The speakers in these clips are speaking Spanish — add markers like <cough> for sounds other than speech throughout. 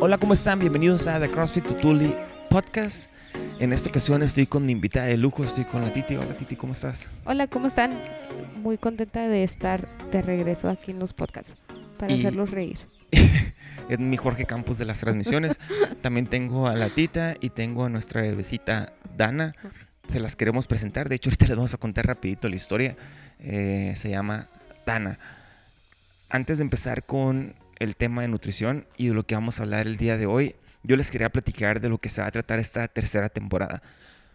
Hola, ¿cómo están? Bienvenidos a The CrossFit Tutuli Podcast. En esta ocasión estoy con mi invitada de lujo, estoy con la Titi. Hola Titi, ¿cómo estás? Hola, ¿cómo están? Muy contenta de estar de regreso aquí en los podcasts para Y- hacerlos reír. <laughs> Es mi Jorge Campos de las transmisiones. <laughs> También tengo a la Tita y tengo a nuestra bebecita Dana. Se las queremos presentar. De hecho, ahorita les vamos a contar rapidito la historia. Eh, se llama Dana. Antes de empezar con el tema de nutrición y de lo que vamos a hablar el día de hoy, yo les quería platicar de lo que se va a tratar esta tercera temporada.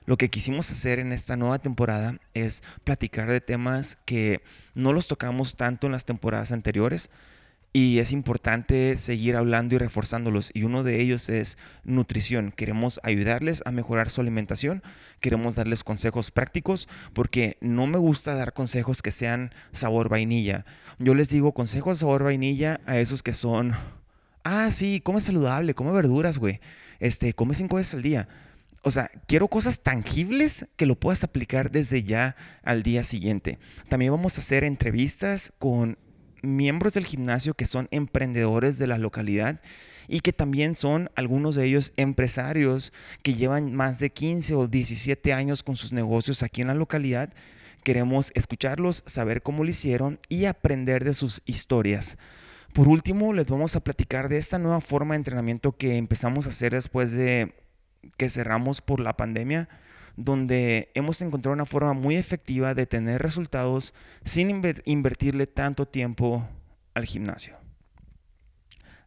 Lo que quisimos hacer en esta nueva temporada es platicar de temas que no los tocamos tanto en las temporadas anteriores y es importante seguir hablando y reforzándolos. Y uno de ellos es nutrición. Queremos ayudarles a mejorar su alimentación, queremos darles consejos prácticos porque no me gusta dar consejos que sean sabor vainilla. Yo les digo consejos sabor vainilla a esos que son, ah, sí, come saludable, come verduras, güey. Este, come cinco veces al día. O sea, quiero cosas tangibles que lo puedas aplicar desde ya al día siguiente. También vamos a hacer entrevistas con miembros del gimnasio que son emprendedores de la localidad y que también son algunos de ellos empresarios que llevan más de 15 o 17 años con sus negocios aquí en la localidad. Queremos escucharlos, saber cómo lo hicieron y aprender de sus historias. Por último, les vamos a platicar de esta nueva forma de entrenamiento que empezamos a hacer después de que cerramos por la pandemia, donde hemos encontrado una forma muy efectiva de tener resultados sin inver- invertirle tanto tiempo al gimnasio.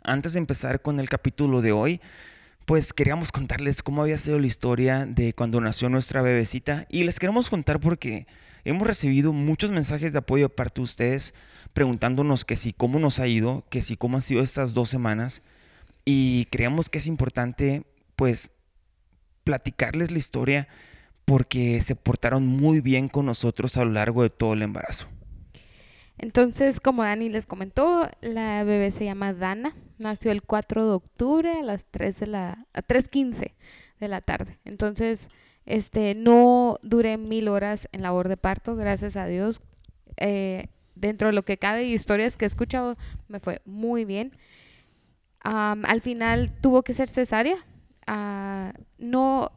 Antes de empezar con el capítulo de hoy, pues queríamos contarles cómo había sido la historia de cuando nació nuestra bebecita y les queremos contar porque hemos recibido muchos mensajes de apoyo de parte de ustedes preguntándonos que si cómo nos ha ido, que si cómo han sido estas dos semanas y creemos que es importante pues platicarles la historia porque se portaron muy bien con nosotros a lo largo de todo el embarazo. Entonces, como Dani les comentó, la bebé se llama Dana. Nació el 4 de octubre a las 3 de la, a 3.15 de la tarde. Entonces, este, no duré mil horas en labor de parto, gracias a Dios. Eh, dentro de lo que cabe y historias que he escuchado, me fue muy bien. Al final tuvo que ser cesárea. Ah, no,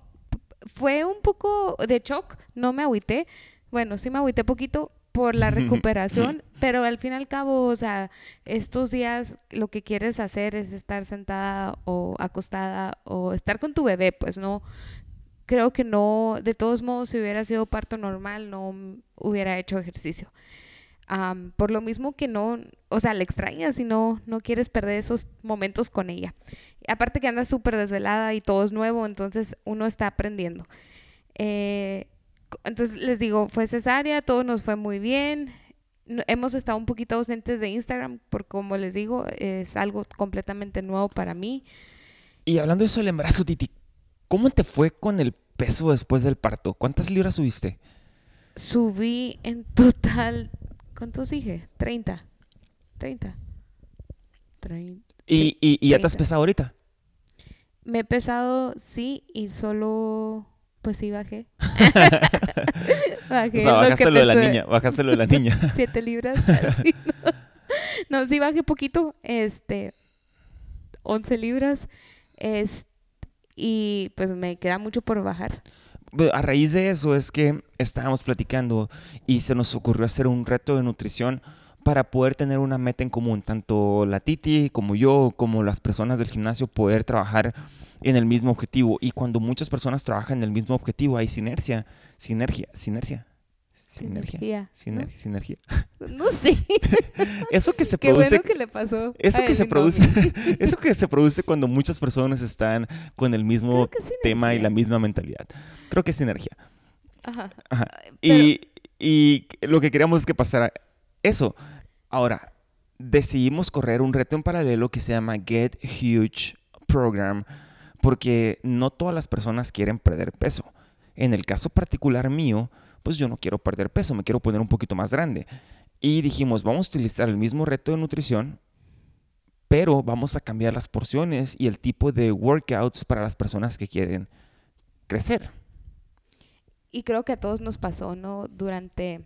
fue un poco de shock, no me agüité. Bueno, sí me agüité poquito por la <laughs> recuperación, pero al fin y al cabo, o sea, estos días lo que quieres hacer es estar sentada o acostada o estar con tu bebé, pues no, creo que no, de todos modos, si hubiera sido parto normal, no hubiera hecho ejercicio. Am, por lo mismo que no, o sea, le extrañas y no, no quieres perder esos momentos con ella. Aparte que anda súper desvelada y todo es nuevo, entonces uno está aprendiendo. Eh, entonces les digo, fue cesárea, todo nos fue muy bien. No- hemos estado un poquito ausentes de Instagram, porque como les digo, es algo completamente nuevo para mí. Y hablando de eso del embarazo, Titi, ¿cómo te fue con el peso después del parto? ¿Cuántas libras subiste? Subí en total, ¿cuántos dije? 30. 30. 30. ¿Y, y, y ya te has 30. pesado ahorita? Me he pesado, sí, y solo, pues sí, bajé. <laughs> bajé O sea, bajaste lo de la niña, bajaste lo de la niña. <laughs> Siete libras. <laughs> así, no. No, sí bajé poquito, este, 11 libras, es, y pues me queda mucho por bajar. A raíz de eso es que estábamos platicando y se nos ocurrió hacer un reto de nutrición para poder tener una meta en común, tanto la Titi como yo, como las personas del gimnasio, poder trabajar en el mismo objetivo. Y cuando muchas personas trabajan en el mismo objetivo, hay sinergia, sinergia, sinergia, sinergia, Sinergia, siner- ¿no? sinergia. No sé, <laughs> Eso que se qué produce bueno que le pasó. Eso que se produce, <laughs> eso que se produce cuando muchas personas están con el mismo tema y la misma mentalidad. Creo que es sinergia. Ajá. Ajá. Pero- Y, y lo que queríamos es que pasara eso. Ahora, decidimos correr un reto en paralelo que se llama Get Huge Program porque no todas las personas quieren perder peso. En el caso particular mío, pues yo no quiero perder peso, me quiero poner un poquito más grande. Y dijimos, vamos a utilizar el mismo reto de nutrición, pero vamos a cambiar las porciones y el tipo de workouts para las personas que quieren crecer. Y creo que a todos nos pasó, ¿no? Durante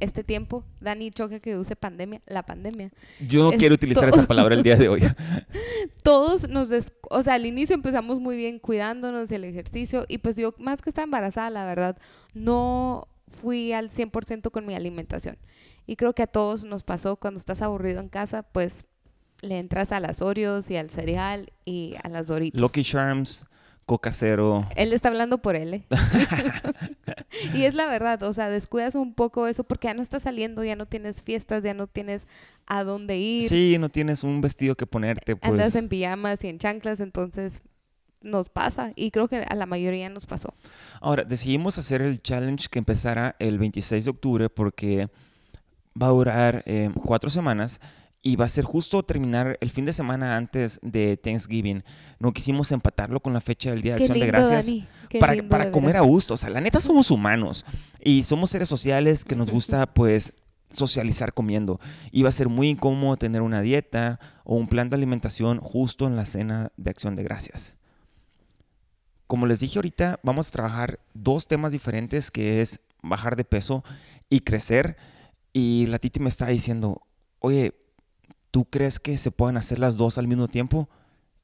este tiempo. Dani choca que use pandemia, la pandemia. Yo Es quiero utilizar esa palabra el día de hoy. <laughs> Todos nos, des- o sea, al inicio empezamos muy bien cuidándonos del ejercicio y pues yo más que estaba embarazada, la verdad, no fui al 100% con mi alimentación. Y creo que a todos nos pasó cuando estás aburrido en casa, pues le entras a las Oreos y al cereal y a las Doritos. Lucky Charms, Coca Cero. Él está hablando por él. ¿eh? <laughs> <laughs> y es la verdad, o sea, descuidas un poco eso porque ya no estás saliendo, ya no tienes fiestas, ya no tienes a dónde ir, Sí, no tienes un vestido que ponerte, pues. andas en pijamas y en chanclas, entonces nos pasa y creo que a la mayoría nos pasó. Ahora, decidimos hacer el challenge que empezara el 26 de octubre porque va a durar eh, cuatro semanas y va a ser justo terminar el fin de semana antes de Thanksgiving. No quisimos empatarlo con la fecha del Día de Acción lindo, de Gracias. Para, para comer a gusto. O sea, la neta somos humanos y somos seres sociales que nos gusta, <laughs> pues, socializar comiendo. Y va a ser muy incómodo tener una dieta o un plan de alimentación justo en la cena de acción de gracias. Como les dije ahorita, vamos a trabajar dos temas diferentes que es bajar de peso y crecer. Y la Titi me está diciendo, oye, ¿tú crees que se puedan hacer las dos al mismo tiempo?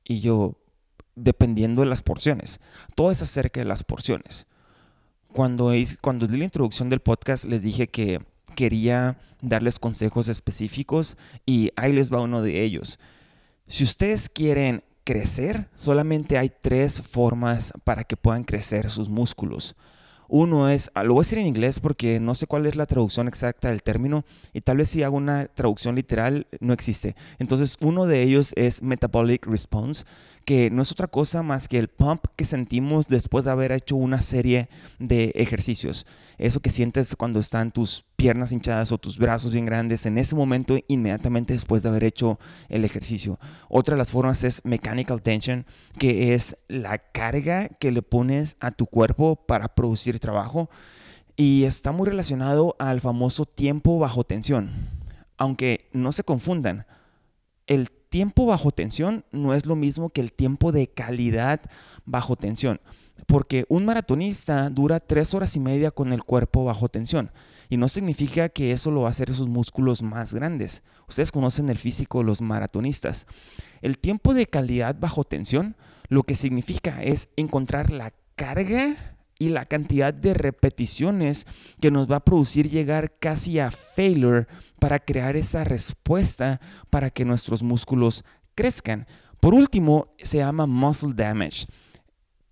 Y yo, dependiendo de las porciones. Todo es acerca de las porciones. Cuando, cuando di la introducción del podcast les dije que quería darles consejos específicos y ahí les va uno de ellos. Si ustedes quieren crecer, solamente hay tres formas para que puedan crecer sus músculos. Uno es, ah, lo voy a decir en inglés porque no sé cuál es la traducción exacta del término y tal vez si hago una traducción literal no existe. Entonces uno de ellos es metabolic response, que no es otra cosa más que el pump que sentimos después de haber hecho una serie de ejercicios. Eso que sientes cuando están tus piernas hinchadas o tus brazos bien grandes en ese momento inmediatamente después de haber hecho el ejercicio. Otra de las formas es mechanical tension, que es la carga que le pones a tu cuerpo para producir trabajo y está muy relacionado al famoso tiempo bajo tensión. Aunque no se confundan, el tiempo bajo tensión no es lo mismo que el tiempo de calidad bajo tensión. Porque un maratonista dura tres horas y media con el cuerpo bajo tensión. Y no significa que eso lo va a hacer esos músculos más grandes. Ustedes conocen el físico de los maratonistas. El tiempo de calidad bajo tensión lo que significa es encontrar la carga y la cantidad de repeticiones que nos va a producir llegar casi a failure para crear esa respuesta para que nuestros músculos crezcan. Por último, se llama muscle damage.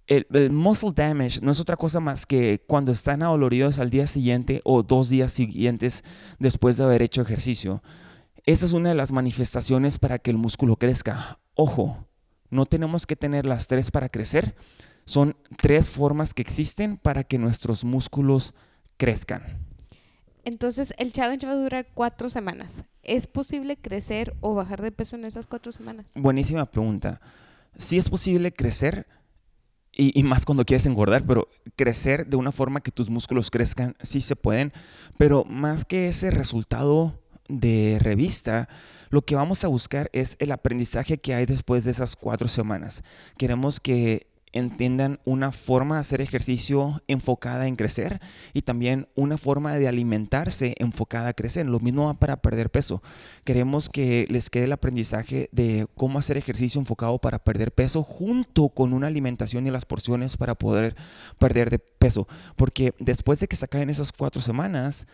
El, muscle damage no es otra cosa más que cuando están adoloridos al día siguiente o dos días siguientes después de haber hecho ejercicio. Esa es una de las manifestaciones para que el músculo crezca. Ojo, no tenemos que tener las tres para crecer. Son tres formas que existen para que nuestros músculos crezcan. Entonces, el challenge va a durar cuatro semanas. ¿Es posible crecer o bajar de peso en esas cuatro semanas? Buenísima pregunta. Sí es posible crecer, y, y más cuando quieres engordar, pero crecer de una forma que tus músculos crezcan, sí se pueden, pero más que ese resultado de revista, lo que vamos a buscar es el aprendizaje que hay después de esas cuatro semanas. Queremos que entiendan una forma de hacer ejercicio enfocada en crecer y también una forma de alimentarse enfocada a crecer. Lo mismo va para perder peso. Queremos que les quede el aprendizaje de cómo hacer ejercicio enfocado para perder peso junto con una alimentación y las porciones para poder perder de peso. Porque después de que se acaben esas cuatro semanas,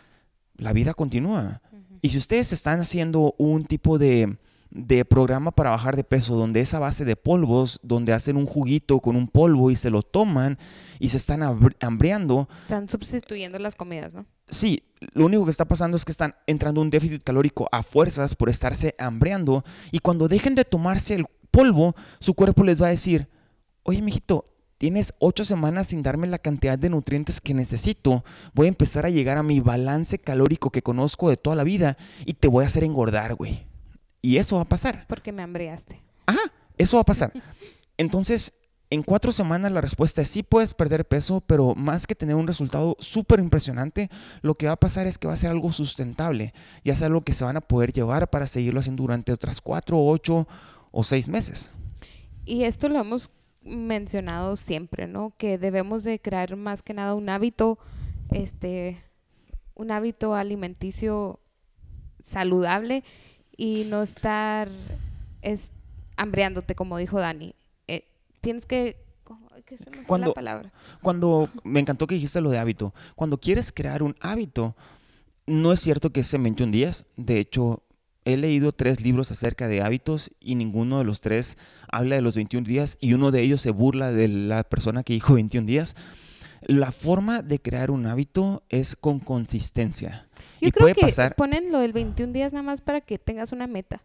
la vida continúa. Y si ustedes están haciendo un tipo de, de programa para bajar de peso donde es a base de polvos, donde hacen un juguito con un polvo y se lo toman y se están hambriando, Están sustituyendo las comidas, ¿no? sí, lo único que está pasando es que están entrando en un déficit calórico a fuerzas por estarse hambriando y cuando dejen de tomarse el polvo, su cuerpo les va a decir, oye, mijito, tienes ocho semanas sin darme la cantidad de nutrientes que necesito, voy a empezar a llegar a mi balance calórico que conozco de toda la vida y te voy a hacer engordar, güey. Y eso va a pasar. Porque me hambriaste. Ajá, eso va a pasar. Entonces, en cuatro semanas la respuesta es sí puedes perder peso, pero más que tener un resultado súper impresionante, lo que va a pasar es que va a ser algo sustentable, ya sea algo que se van a poder llevar para seguirlo haciendo durante otras cuatro, ocho o seis meses. Y esto lo hemos mencionado siempre, ¿no? Que debemos de crear más que nada un hábito, este, un hábito alimenticio saludable y no estar es, hambriándote, como dijo Dani. Eh, tienes que... ¿Qué se me Cuando- la palabra? Cuando me encantó que dijiste lo de hábito. Cuando quieres crear un hábito, no es cierto que es en 21 días. De hecho, he leído tres libros acerca de hábitos y ninguno de los tres habla de los 21 días y uno de ellos se burla de la persona que dijo 21 días. La forma de crear un hábito es con consistencia. Yo y creo puede que pasar, ponen lo del 21 días nada más para que tengas una meta.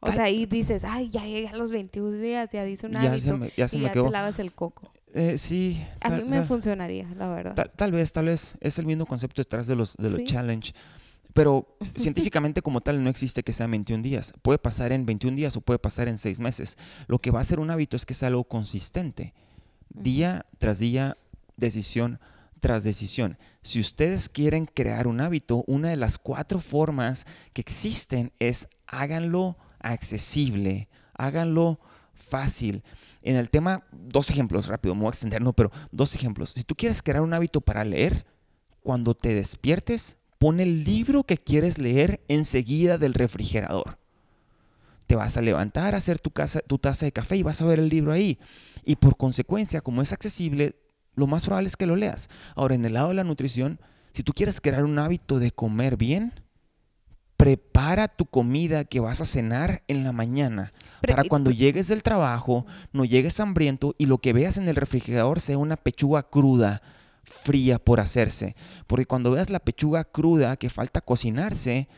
O Tal- sea, ahí dices, ay, ya llegué a los 21 días, ya dice un ya hábito se me, ya se y me ya quedó. te lavas el coco. Eh, sí, A tal- mí me tal- funcionaría, la verdad. Tal, tal vez, tal vez es el mismo concepto detrás de los, de los Sí. challenge. Pero <laughs> científicamente como tal no existe que sea 21 días. Puede pasar en 21 días o puede pasar en 6 meses. Lo que va a ser un hábito es que sea algo consistente. Día tras día, decisión tras decisión. Si ustedes quieren crear un hábito, una de las cuatro formas que existen es háganlo accesible, háganlo fácil. En el tema, dos ejemplos rápido, me voy a extender, no, pero dos ejemplos. Si tú quieres crear un hábito para leer, cuando te despiertes, pon el libro que quieres leer enseguida del refrigerador. Te vas a levantar a hacer tu, tu taza de café y vas a ver el libro ahí. Y por consecuencia, como es accesible, lo más probable es que lo leas. Ahora, en el lado de la nutrición, si tú quieres crear un hábito de comer bien, prepara tu comida que vas a cenar en la mañana Pre- para cuando llegues del trabajo, no llegues hambriento y lo que veas en el refrigerador sea una pechuga cruda, fría por hacerse. Porque cuando veas la pechuga cruda que falta cocinarse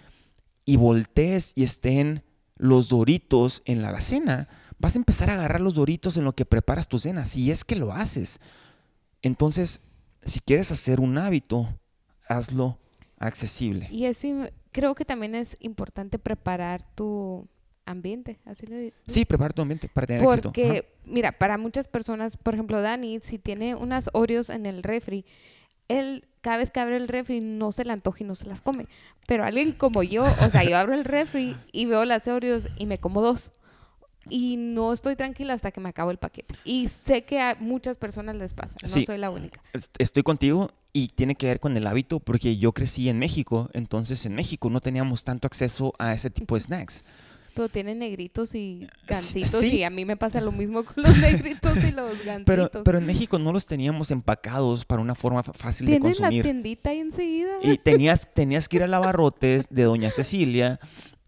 y voltees y estén los doritos en la alacena, vas a empezar a agarrar los doritos en lo que preparas tu cena, si es que lo haces. Entonces, si quieres hacer un hábito, hazlo accesible. Y es, im- creo que también es importante preparar tu ambiente, así le digo. Sí, prepara tu ambiente para tener éxito. Porque, mira, para muchas personas, por ejemplo, Dani, si tiene unas Oreos en el refri, él cada vez que abre el refri no se le antoja y no se las come. Pero alguien como yo, o sea, yo abro el refri y veo las Oreos y me como dos. Y no estoy tranquila hasta que me acabo el paquete. Y sé que a muchas personas les pasa, no Sí. soy la única. Est- Estoy contigo y tiene que ver con el hábito porque yo crecí en México, entonces en México no teníamos tanto acceso a ese tipo de snacks. Pero tienen negritos y Sí, gancitos sí. y a mí me pasa lo mismo con los negritos y los gancitos. <laughs> Pero, pero en México no los teníamos empacados para una forma fácil de Tienen la consumir. tiendita ahí enseguida. Y tenías, tenías que ir al Lavarrotes de Doña Cecilia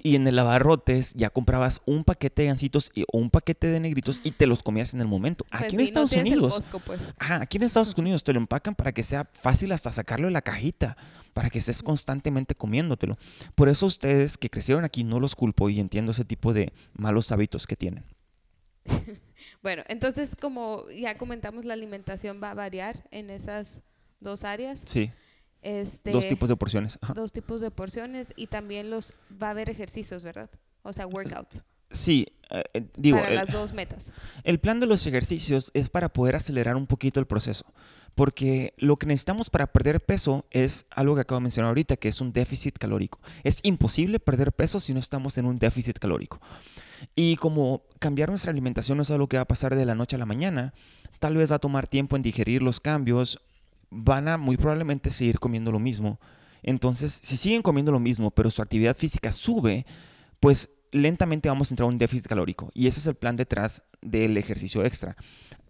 y en el Lavarrotes ya comprabas un paquete de gancitos y, o un paquete de negritos y te los comías en el momento. Pues Aquí sí, en Estados Unidos, Costco, pues. Ajá, aquí en Estados Unidos te lo empacan para que sea fácil hasta sacarlo de la cajita, para que estés constantemente comiéndotelo. Por eso ustedes que crecieron aquí no los culpo y entiendo ese tipo de malos hábitos que tienen. <laughs> Bueno, entonces como ya comentamos, la alimentación va a variar en esas dos áreas. Sí, Este, dos tipos de porciones. Ajá. dos tipos de porciones y también los va a haber ejercicios, ¿verdad? O sea, workouts Sí, eh, eh, digo, para el, las dos metas. el plan de los ejercicios es para poder acelerar un poquito el proceso, porque lo que necesitamos para perder peso es algo que acabo de mencionar ahorita, que es un déficit calórico. Es imposible perder peso si no estamos en un déficit calórico. Y como cambiar nuestra alimentación no es algo que va a pasar de la noche a la mañana, tal vez va a tomar tiempo en digerir los cambios, van a muy probablemente seguir comiendo lo mismo. Entonces, si siguen comiendo lo mismo, pero su actividad física sube, pues lentamente vamos a entrar a un déficit calórico. Y ese es el plan detrás del ejercicio extra.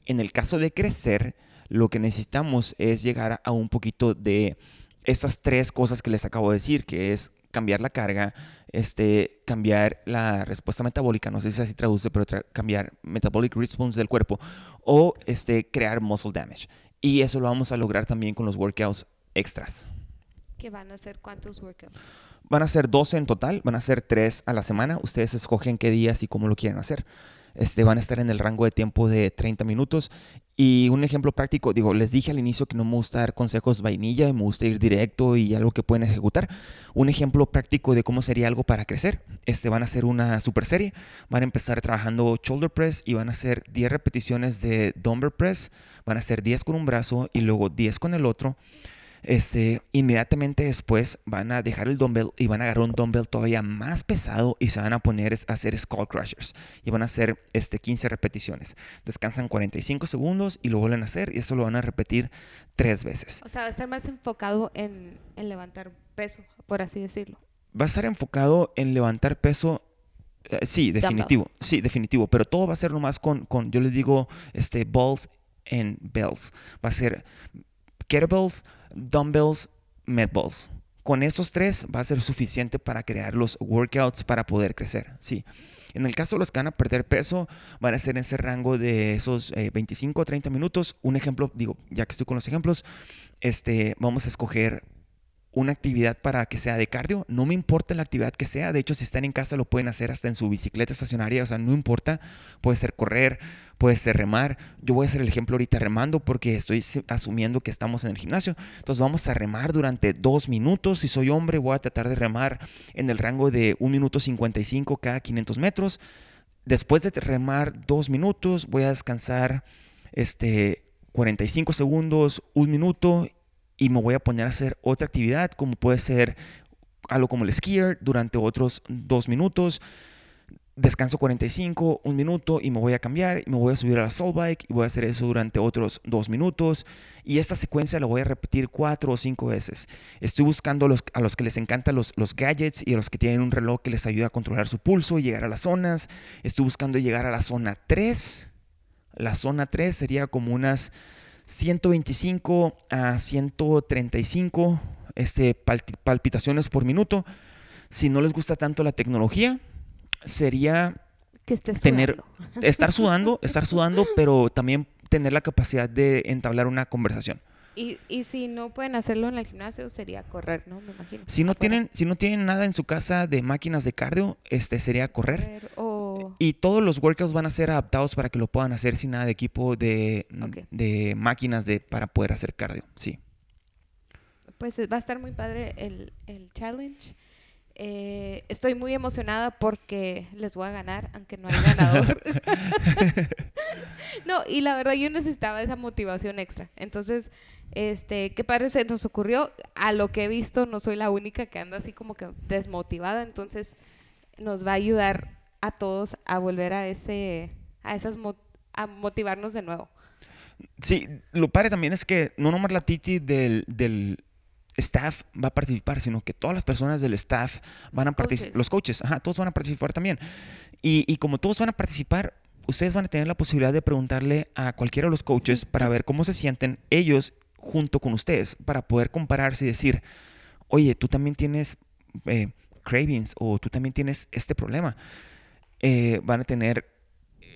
En el caso de crecer, lo que necesitamos es llegar a un poquito de estas tres cosas que les acabo de decir, que es cambiar la carga, este, cambiar la respuesta metabólica, no sé si así traduce, pero cambiar metabolic response del cuerpo o este, crear muscle damage. Y eso lo vamos a lograr también con los workouts extras. ¿Qué van a hacer cuántos workouts? Van a ser 12 en total, van a ser 3 a la semana. Ustedes escogen qué días y cómo lo quieren hacer. Este, van a estar en el rango de tiempo de 30 minutos. Y un ejemplo práctico, digo, les dije al inicio que no me gusta dar consejos vainilla, me gusta ir directo y algo que pueden ejecutar. Un ejemplo práctico de cómo sería algo para crecer. Este, van a hacer una super serie, van a empezar trabajando shoulder press y van a hacer 10 repeticiones de dumbbell press, van a hacer 10 con un brazo y luego 10 con el otro. Este, inmediatamente después van a dejar el dumbbell y van a agarrar un dumbbell todavía más pesado y se van a poner a hacer skull crushers y van a hacer este, 15 repeticiones. Descansan 45 segundos y lo vuelven a hacer y eso lo van a repetir tres veces. O sea, va a estar más enfocado en, en levantar peso, por así decirlo. Va a estar enfocado en levantar peso eh, sí, definitivo. Sí, definitivo. Pero todo va a ser nomás con, con yo les digo, este, balls and bells. Va a ser kettlebells, dumbbells, med balls. Con estos tres va a ser suficiente para crear los workouts para poder crecer. Sí. En el caso de los que van a perder peso, van a ser en ese rango de esos 25 o 30 minutos. Un ejemplo, digo, ya que estoy con los ejemplos, este, vamos a escoger una actividad para que sea de cardio. No me importa la actividad que sea. De hecho, si están en casa lo pueden hacer hasta en su bicicleta estacionaria. O sea, no importa. Puede ser correr, puede ser remar. Yo voy a hacer el ejemplo ahorita remando porque estoy asumiendo que estamos en el gimnasio. Entonces vamos a remar durante dos minutos. Si soy hombre, voy a tratar de remar en el rango de 1 minuto 55 cada 500 metros. Después de remar dos minutos, voy a descansar este, 45 segundos, un minuto y me voy a poner a hacer otra actividad, como puede ser algo como el skier durante otros dos minutos. Descanso 45, un minuto y me voy a cambiar y me voy a subir a la soul bike y voy a hacer eso durante otros dos minutos. Y esta secuencia la voy a repetir cuatro o cinco veces. Estoy buscando a los, que les encantan los, los gadgets y a los que tienen un reloj que les ayuda a controlar su pulso y llegar a las zonas. Estoy buscando llegar a la zona 3. La zona 3 sería como unas 125 a 135 este, palpitaciones por minuto. Si no les gusta tanto la tecnología, sería que tener, <laughs> estar sudando, estar sudando, pero también tener la capacidad de entablar una conversación. Y, y, si no pueden hacerlo en el gimnasio, sería correr, ¿no? Me imagino. Si no, tienen, si no tienen nada en su casa de máquinas de cardio, este sería correr. Y todos los workouts van a ser adaptados para que lo puedan hacer sin nada de equipo de, de máquinas de, para poder hacer cardio, sí. Pues va a estar muy padre el, el challenge. Eh, estoy muy emocionada porque les voy a ganar, aunque no haya ganador. <laughs> no, y la verdad yo necesitaba esa motivación extra. Entonces, este, ¿qué padre se nos ocurrió? A lo que he visto, no soy la única que anda así como que desmotivada. Entonces, nos va a ayudar a todos a volver a ese, a esas, a motivarnos de nuevo. Sí, lo padre también es que no nomás la Titi del, del staff va a participar, sino que todas las personas del staff van a participar, los coaches, ajá, todos van a participar también. Y, y, como todos van a participar, ustedes van a tener la posibilidad de preguntarle a cualquiera de los coaches para ver cómo se sienten ellos junto con ustedes, para poder compararse y decir, oye, tú también tienes eh, cravings o tú también tienes este problema. Eh, van a tener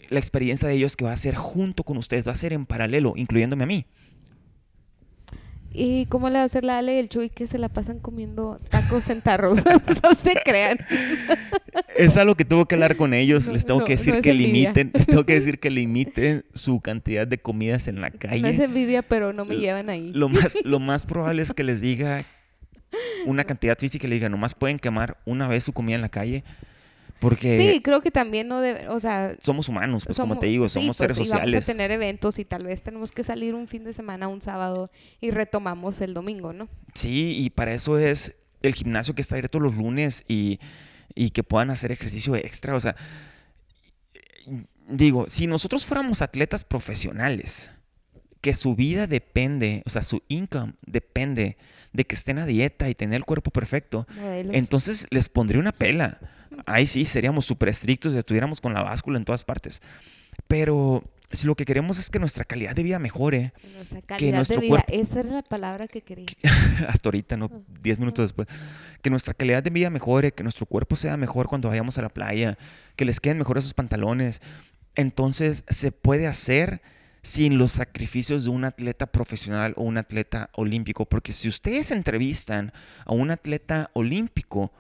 la experiencia de ellos que va a ser junto con ustedes, va a ser en paralelo, incluyéndome a mí. ¿Y cómo le va a hacer la Ale y el Chuy que se la pasan comiendo tacos en tarros? <laughs> no se crean. es algo que tengo que hablar con ellos. les tengo que decir que limiten, les tengo que decir <laughs> que limiten su cantidad de comidas en la calle. No es envidia, pero no me llevan ahí. Lo más, <laughs> lo más probable es que les diga una cantidad física y le diga, nomás pueden quemar una vez su comida en la calle. Porque sí, creo que también no debe, o sea, somos humanos, pues como te digo, somos seres pues, sociales. Vamos a tener eventos y tal vez tenemos que salir un fin de semana, un sábado y retomamos el domingo, ¿no? Sí, y para eso es el gimnasio que está abierto los lunes y, y que puedan hacer ejercicio extra, o sea, digo, si nosotros fuéramos atletas profesionales, que su vida depende, o sea, su income depende de que estén a dieta y tener el cuerpo perfecto, entonces les pondría una pela ahí sí seríamos súper estrictos y estuviéramos con la báscula en todas partes. Pero si lo que queremos es que nuestra calidad de vida mejore. Nuestra calidad de vida, esa era la palabra que quería. <laughs> hasta ahorita, ¿no? Diez minutos después. Que nuestra calidad de vida mejore, que nuestro cuerpo sea mejor cuando vayamos a la playa, que les queden mejor esos pantalones. Entonces se puede hacer sin los sacrificios de un atleta profesional o un atleta olímpico. Porque si ustedes entrevistan a un atleta olímpico,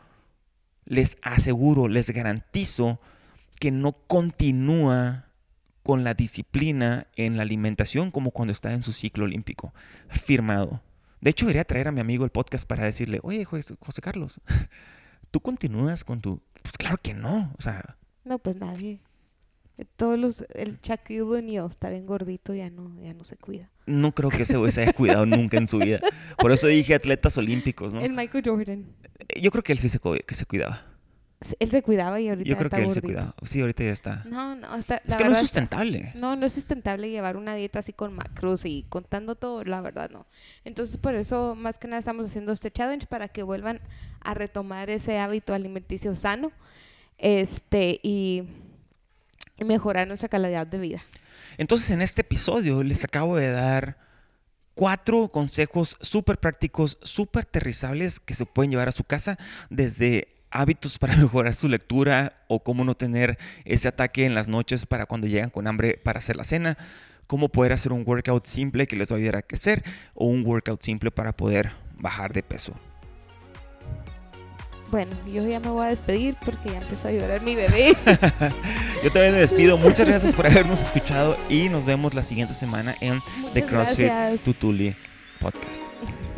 les aseguro, les garantizo que no continúa con la disciplina en la alimentación como cuando está en su ciclo olímpico. Firmado. De hecho, quería traer a mi amigo el podcast para decirle, oye, José Carlos, <laughs> ¿tú continúas con tu...? Pues claro que no, o sea... No, pues nadie. Todos los, el Shaquille O'Neal está bien gordito, ya no, ya no se cuida. No creo que ese güey se haya cuidado nunca en su vida. Por eso dije atletas olímpicos, ¿no? El Michael Jordan. Yo creo que él sí se, que se cuidaba. Él se cuidaba y ahorita Yo creo está que él se cuidaba. Sí, ahorita ya está. No, no, está, Es la que no es sustentable. No, no es sustentable llevar una dieta así con macros y contando todo, la verdad no. Entonces por eso más que nada estamos haciendo este challenge para que vuelvan a retomar ese hábito alimenticio sano este y y mejorar nuestra calidad de vida. Entonces, en este episodio les acabo de dar cuatro consejos súper prácticos, súper aterrizables que se pueden llevar a su casa desde hábitos para <laughs> mejorar su lectura o cómo no tener ese ataque en las noches para cuando llegan con hambre para hacer la cena, cómo poder hacer un workout simple que les va a ayudar a crecer o un workout simple para poder bajar de peso. Bueno, yo ya me voy a despedir porque ya empezó a llorar mi bebé. <laughs> Yo también me despido. Muchas gracias por habernos escuchado y nos vemos la siguiente semana en The CrossFit gracias. Tutuli Podcast. <laughs>